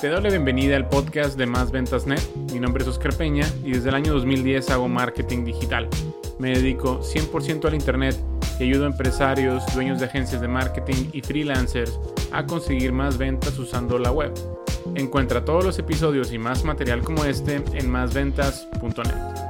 Te doy la bienvenida al podcast de Más Ventas Net. Mi nombre es Oscar Peña y desde el año 2010 hago marketing digital. Me dedico 100% al Internet y ayudo a empresarios, dueños de agencias de marketing y freelancers a conseguir más ventas usando la web. Encuentra todos los episodios y más material como este en másventas.net.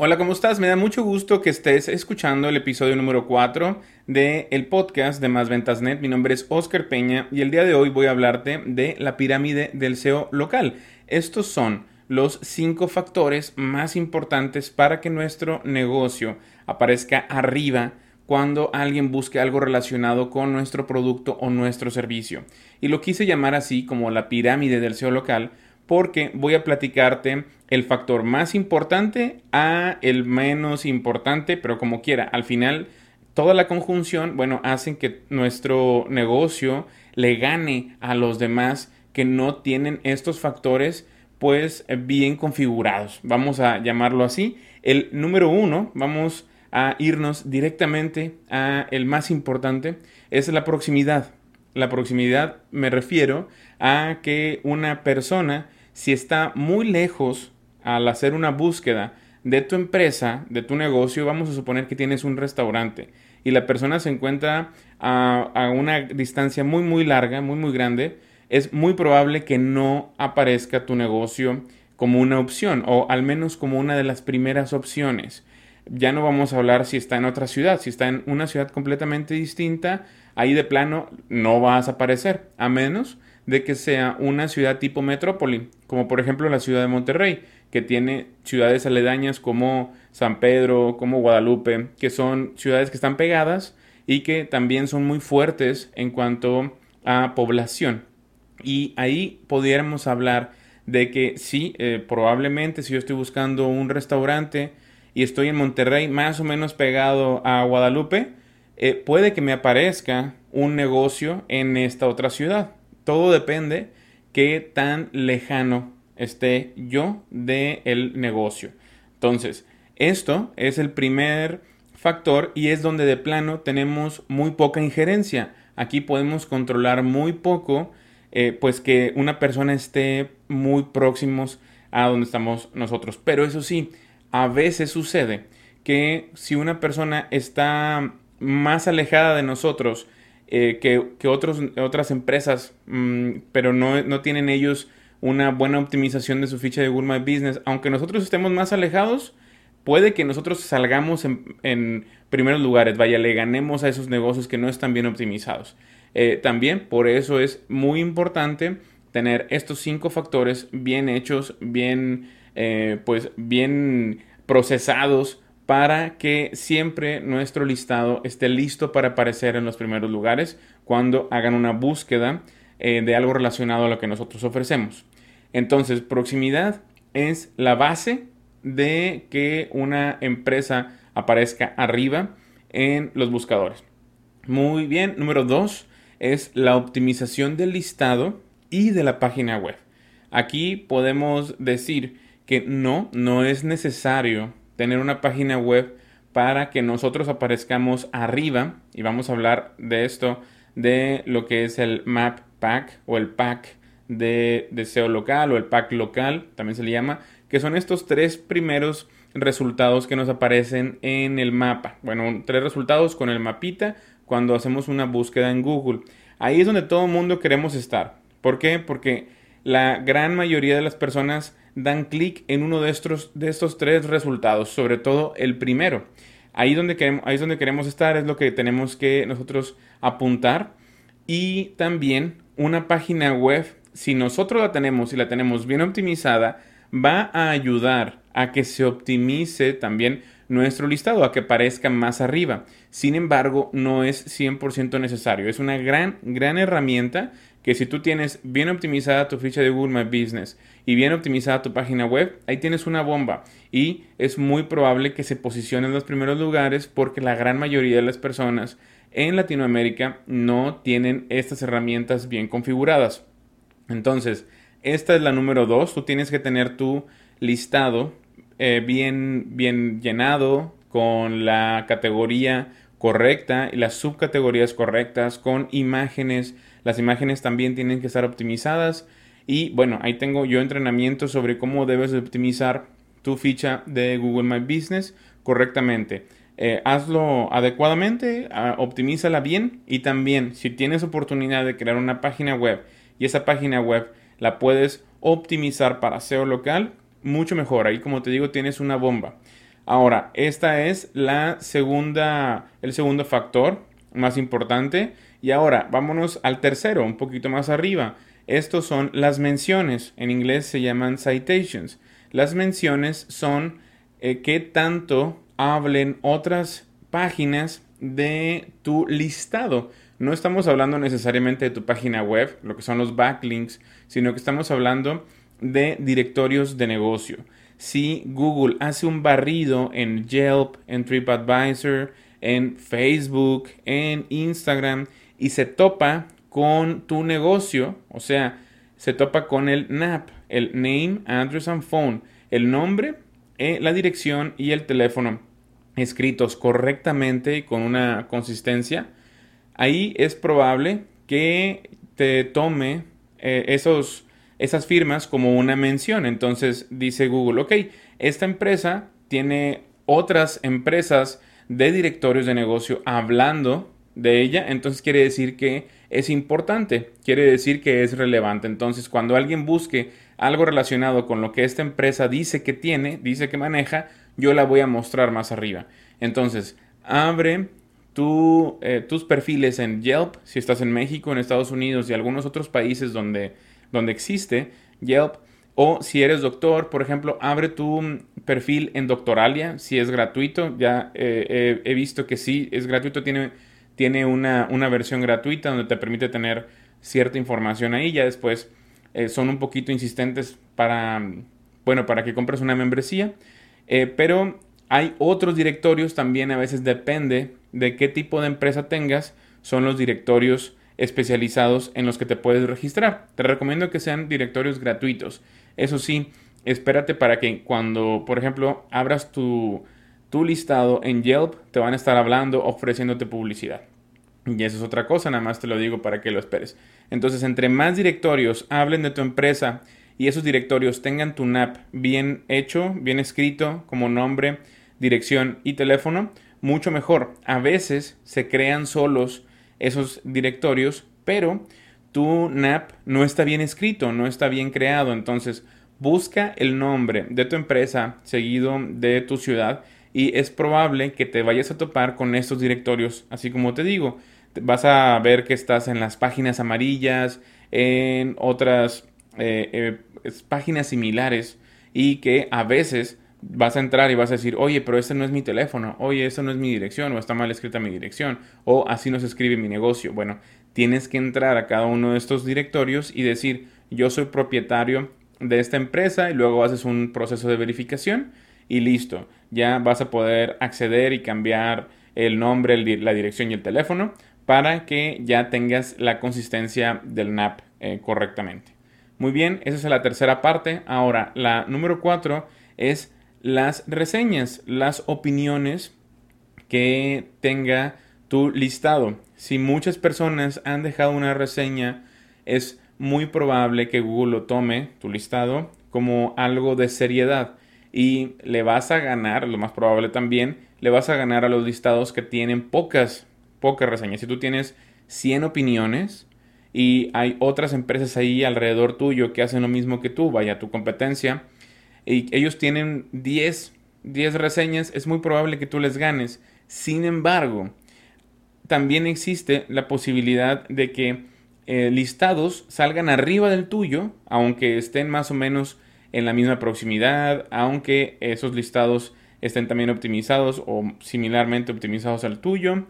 Hola, ¿cómo estás? Me da mucho gusto que estés escuchando el episodio número 4 del el podcast de Más Ventas Net. Mi nombre es Oscar Peña y el día de hoy voy a hablarte de la pirámide del SEO local. Estos son los cinco factores más importantes para que nuestro negocio aparezca arriba cuando alguien busque algo relacionado con nuestro producto o nuestro servicio. Y lo quise llamar así como la pirámide del SEO local porque voy a platicarte el factor más importante a el menos importante, pero como quiera, al final toda la conjunción, bueno, hacen que nuestro negocio le gane a los demás que no tienen estos factores pues bien configurados. Vamos a llamarlo así. El número uno, vamos a irnos directamente a el más importante, es la proximidad. La proximidad me refiero a que una persona si está muy lejos al hacer una búsqueda de tu empresa, de tu negocio, vamos a suponer que tienes un restaurante y la persona se encuentra a, una distancia muy muy larga, muy muy grande, es muy probable que no aparezca tu negocio como una opción o al menos como una de las primeras opciones. Ya no vamos a hablar si está en otra ciudad, si está en una ciudad completamente distinta, ahí de plano no vas a aparecer, a menos de que sea una ciudad tipo metrópoli, como por ejemplo la ciudad de Monterrey, que tiene ciudades aledañas como San Pedro, como Guadalupe, que son ciudades que están pegadas y que también son muy fuertes en cuanto a población. Y ahí pudiéramos hablar de que sí, eh, probablemente si yo estoy buscando un restaurante y estoy en Monterrey, más o menos pegado a Guadalupe, eh, puede que me aparezca un negocio en esta otra ciudad. Todo depende qué tan lejano esté yo del negocio. Entonces, esto es el primer factor y es donde de plano tenemos muy poca injerencia. Aquí podemos controlar muy poco, eh, pues que una persona esté muy próximos a donde estamos nosotros. Pero eso sí, a veces sucede que si una persona está más alejada de nosotros eh, que, otros, otras empresas, mm, pero no, no, tienen ellos una buena optimización de su ficha de Google My Business. Aunque nosotros estemos más alejados, puede que nosotros salgamos en, primeros lugares, vaya, le ganemos a esos negocios que no están bien optimizados. Eh, también por eso es muy importante tener estos cinco factores bien hechos, bien, eh, pues, bien procesados para que siempre nuestro listado esté listo para aparecer en los primeros lugares cuando hagan una búsqueda eh, de algo relacionado a lo que nosotros ofrecemos. Entonces, proximidad es la base de que una empresa aparezca arriba en los buscadores. Muy bien, número dos es la optimización del listado y de la página web. Aquí podemos decir que no, no es necesario tener una página web para que nosotros aparezcamos arriba y vamos a hablar de esto de lo que es el map pack o el pack de, SEO local o el pack local también se le llama que son estos tres primeros resultados que nos aparecen en el mapa. Bueno tres resultados con el mapita cuando hacemos una búsqueda en Google. Ahí es donde todo el mundo queremos estar. ¿por qué? porque la gran mayoría de las personas dan clic en uno de estos, de estos tres resultados, sobre todo el primero. Ahí, donde queremos, ahí es donde queremos estar, es lo que tenemos que nosotros apuntar. Y también una página web, si nosotros la tenemos y la tenemos bien optimizada, va a ayudar a que se optimice también nuestro listado, a que aparezca más arriba. Sin embargo, no es 100% necesario. Es una gran, gran herramienta que si tú tienes bien optimizada tu ficha de Google My Business y bien optimizada tu página web, ahí tienes una bomba y es muy probable que se posicione en los primeros lugares porque la gran mayoría de las personas en Latinoamérica no tienen estas herramientas bien configuradas. Entonces, esta es la número dos. Tú tienes que tener tu listado eh, bien, bien llenado con la categoría correcta y las subcategorías correctas con imágenes. Las imágenes también tienen que estar optimizadas. Y bueno, ahí tengo yo entrenamiento sobre cómo debes optimizar tu ficha de Google My Business correctamente. Eh, hazlo adecuadamente, ah, optimízala bien y también si tienes oportunidad de crear una página web y esa página web la puedes optimizar para SEO local, mucho mejor. Ahí como te digo tienes una bomba. Ahora, esta es la segunda, el segundo factor más importante. Y ahora, vámonos al tercero, un poquito más arriba. Estos son las menciones. En inglés se llaman citations. Las menciones son eh, qué tanto hablen otras páginas de tu listado. No estamos hablando necesariamente de tu página web, lo que son los backlinks, sino que estamos hablando de directorios de negocio si Google hace un barrido en Yelp, en TripAdvisor, en Facebook, en Instagram y se topa con tu negocio, o sea, se topa con el NAP, el Name, Address and Phone, el nombre, eh, la dirección y el teléfono escritos correctamente y con una consistencia, ahí es probable que te tome eh, esos esas firmas como una mención. Entonces dice Google, ok, esta empresa tiene otras empresas de directorios de negocio hablando de ella, entonces quiere decir que es importante, quiere decir que es relevante. Entonces, cuando alguien busque algo relacionado con lo que esta empresa dice que tiene, dice que maneja, yo la voy a mostrar más arriba. Entonces, abre tu, eh, tus perfiles en Yelp, si estás en México, en Estados Unidos y algunos otros países donde donde existe Yelp. O si eres doctor, por ejemplo, abre tu perfil en Doctoralia, si es gratuito. Ya eh, he visto que sí, es gratuito, tiene, tiene una, versión gratuita donde te permite tener cierta información ahí. Ya después eh, son un poquito insistentes para, bueno, para que compres una membresía. Eh, pero hay otros directorios también, a veces depende de qué tipo de empresa tengas, son los directorios especializados en los que te puedes registrar. Te recomiendo que sean directorios gratuitos. Eso sí, espérate para que cuando, por ejemplo, abras tu, tu listado en Yelp, te van a estar hablando, ofreciéndote publicidad. Y eso es otra cosa, nada más te lo digo para que lo esperes. Entonces, entre más directorios hablen de tu empresa y esos directorios tengan tu NAP bien hecho, bien escrito, como nombre, dirección y teléfono, mucho mejor. A veces se crean solos esos directorios, pero tu NAP no está bien escrito, no está bien creado. Entonces, busca el nombre de tu empresa seguido de tu ciudad y es probable que te vayas a topar con estos directorios, así como te digo. Vas a ver que estás en las páginas amarillas, en otras eh, eh, páginas similares y que a veces vas a entrar y vas a decir, oye, pero este no es mi teléfono, oye, esta no es mi dirección, o está mal escrita mi dirección, o así no se escribe mi negocio. Bueno, tienes que entrar a cada uno de estos directorios y decir, yo soy propietario de esta empresa y luego haces un proceso de verificación y listo, ya vas a poder acceder y cambiar el nombre, la dirección y el teléfono para que ya tengas la consistencia del NAP eh, correctamente. Muy bien, esa es la tercera parte. Ahora, la número cuatro es las reseñas, las opiniones que tenga tu listado. Si muchas personas han dejado una reseña, es muy probable que Google lo tome, tu listado, como algo de seriedad. Y le vas a ganar, lo más probable también, le vas a ganar a los listados que tienen pocas, pocas reseñas. Si tú tienes 100 opiniones y hay otras empresas ahí alrededor tuyo que hacen lo mismo que tú, vaya, tu competencia, y ellos tienen 10, 10 reseñas, es muy probable que tú les ganes. Sin embargo, también existe la posibilidad de que eh, listados salgan arriba del tuyo, aunque estén más o menos en la misma proximidad, aunque esos listados estén también optimizados o similarmente optimizados al tuyo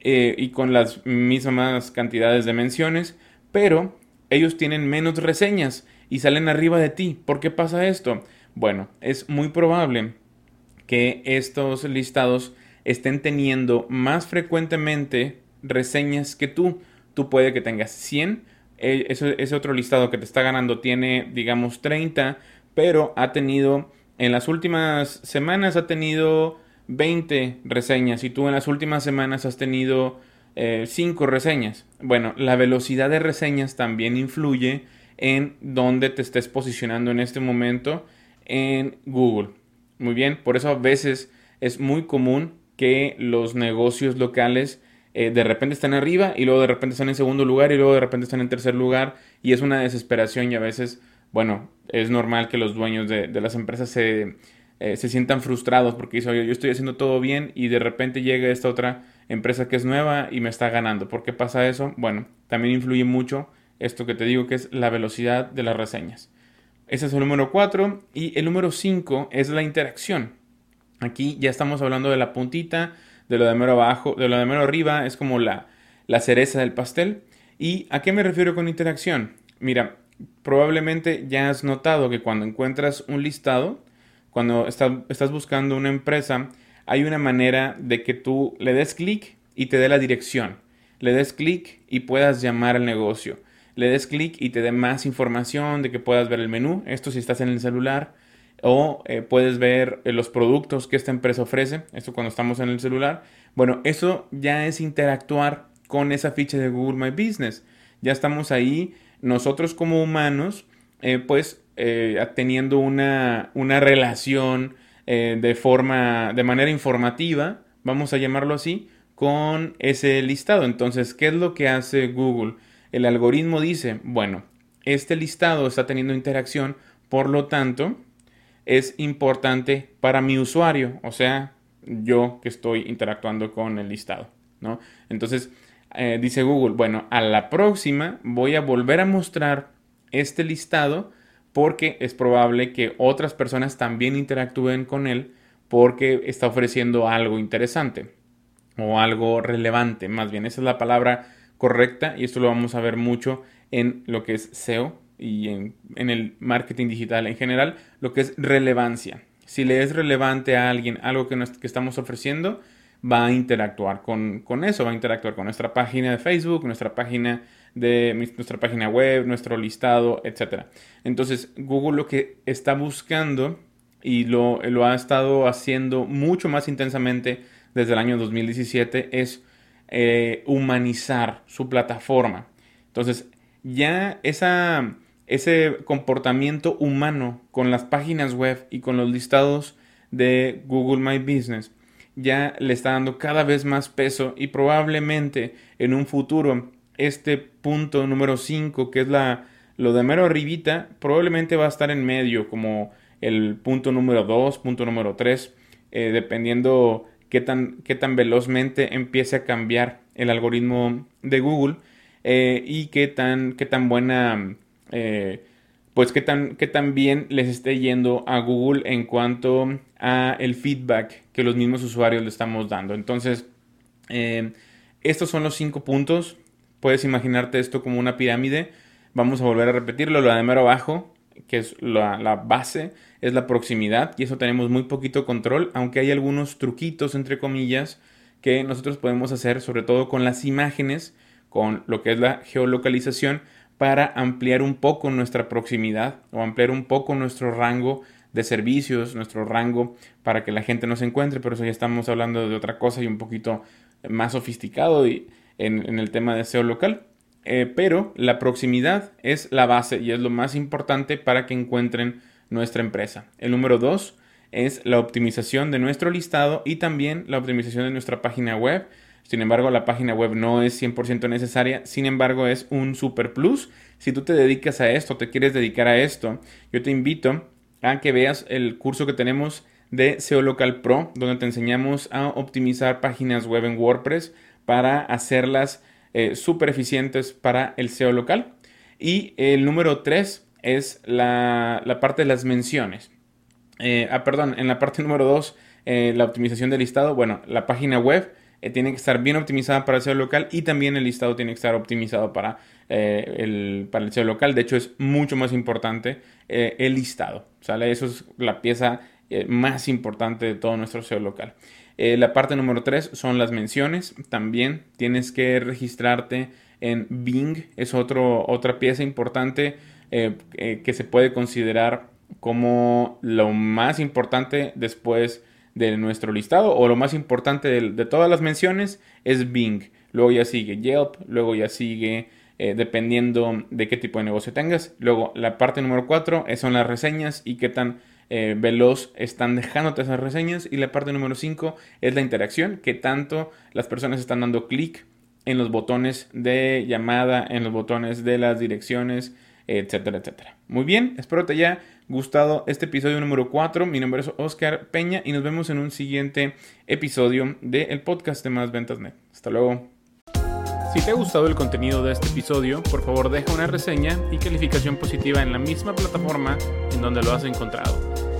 eh, y con las mismas cantidades de menciones, pero ellos tienen menos reseñas y salen arriba de ti. ¿Por qué pasa esto? Bueno, es muy probable que estos listados estén teniendo más frecuentemente reseñas que tú. Tú puede que tengas 100, e, ese, otro listado que te está ganando tiene, digamos, 30, pero ha tenido, en las últimas semanas ha tenido 20 reseñas y tú en las últimas semanas has tenido 5 reseñas. Bueno, la velocidad de reseñas también influye en dónde te estés posicionando en este momento en Google. Muy bien, por eso a veces es muy común que los negocios locales eh, de repente están arriba y luego de repente están en segundo lugar y luego de repente están en tercer lugar y es una desesperación y a veces, bueno, es normal que los dueños de, las empresas se, eh, se, sientan frustrados porque dicen, yo estoy haciendo todo bien y de repente llega esta otra empresa que es nueva y me está ganando. ¿Por qué pasa eso? Bueno, también influye mucho esto que te digo que es la velocidad de las reseñas. Ese es el número 4 y el número 5 es la interacción. Aquí ya estamos hablando de la puntita, de lo de mero abajo, de lo de mero arriba, es como la, la cereza del pastel. ¿Y a qué me refiero con interacción? Mira, probablemente ya has notado que cuando encuentras un listado, cuando estás buscando una empresa, hay una manera de que tú le des clic y te dé la dirección. Le des clic y puedas llamar al negocio. Le des clic y te dé más información de que puedas ver el menú. Esto si estás en el celular o eh, puedes ver eh, los productos que esta empresa ofrece, esto cuando estamos en el celular. Bueno, eso ya es interactuar con esa ficha de Google My Business. Ya estamos ahí, nosotros como humanos, eh, pues teniendo una, una relación de forma, de manera informativa, vamos a llamarlo así, con ese listado. Entonces, ¿qué es lo que hace Google? El algoritmo dice, bueno, este listado está teniendo interacción, por lo tanto, es importante para mi usuario, o sea, yo que estoy interactuando con el listado, ¿no? Entonces, eh, dice Google, bueno, a la próxima voy a volver a mostrar este listado porque es probable que otras personas también interactúen con él porque está ofreciendo algo interesante o algo relevante, más bien, esa es la palabra correcta y esto lo vamos a ver mucho en lo que es SEO, y en, el marketing digital en general, lo que es relevancia. Si le es relevante a alguien algo que, que estamos ofreciendo, va a interactuar con, eso, va a interactuar con nuestra página de Facebook, nuestra página de nuestra página web, nuestro listado, etc. Entonces, Google lo que está buscando y lo, lo ha estado haciendo mucho más intensamente desde el año 2017 es eh, humanizar su plataforma. Entonces, ya ese comportamiento humano con las páginas web y con los listados de Google My Business ya le está dando cada vez más peso y probablemente en un futuro este punto número 5 que es la lo de mero arribita probablemente va a estar en medio como el punto número 2, punto número 3 eh, dependiendo qué tan, qué tan velozmente empiece a cambiar el algoritmo de Google eh, y qué tan, qué tan buena eh, pues qué tan, qué tan bien les esté yendo a Google en cuanto a el feedback que los mismos usuarios le estamos dando. Entonces, eh, estos son los cinco puntos. Puedes imaginarte esto como una pirámide. Vamos a volver a repetirlo. Lo de mero abajo, que es la, base, es la proximidad. Y eso tenemos muy poquito control, aunque hay algunos truquitos, entre comillas, que nosotros podemos hacer, sobre todo con las imágenes, con lo que es la geolocalización, para ampliar un poco nuestra proximidad o ampliar un poco nuestro rango de servicios, nuestro rango para que la gente nos encuentre, pero eso ya estamos hablando de otra cosa y un poquito más sofisticado y en, el tema de SEO local. Eh, pero la proximidad es la base y es lo más importante para que encuentren nuestra empresa. El número dos es la optimización de nuestro listado y también la optimización de nuestra página web sin embargo, la página web no es 100% necesaria. Sin embargo, es un super plus. Si tú te dedicas a esto, te quieres dedicar a esto, yo te invito a que veas el curso que tenemos de SEO Local Pro, donde te enseñamos a optimizar páginas web en WordPress para hacerlas eh, eficientes para el SEO local. Y el número 3 es la, parte de las menciones. Eh, ah, perdón, en la parte número 2, eh, la optimización del listado. Bueno, la página web eh, tiene que estar bien optimizada para el SEO local y también el listado tiene que estar optimizado para, el, para el SEO local. De hecho, es mucho más importante el listado. ¿sale? Eso es la pieza más importante de todo nuestro SEO local. La parte número 3 son las menciones. También tienes que registrarte en Bing. Es otro, otra pieza importante que se puede considerar como lo más importante después de nuestro listado o lo más importante de, todas las menciones es Bing. Luego ya sigue Yelp, luego ya sigue eh, dependiendo de qué tipo de negocio tengas. Luego la parte número 4 son las reseñas y qué tan eh, veloz están dejándote esas reseñas. Y la parte número 5 es la interacción, que tanto las personas están dando clic en los botones de llamada, en los botones de las direcciones, etcétera, etcétera. Muy bien, espero te haya gustado este episodio número 4. Mi nombre es Oscar Peña y nos vemos en un siguiente episodio del podcast de Más Ventas Net. Hasta luego. Si te ha gustado el contenido de este episodio, por favor deja una reseña y calificación positiva en la misma plataforma en donde lo has encontrado.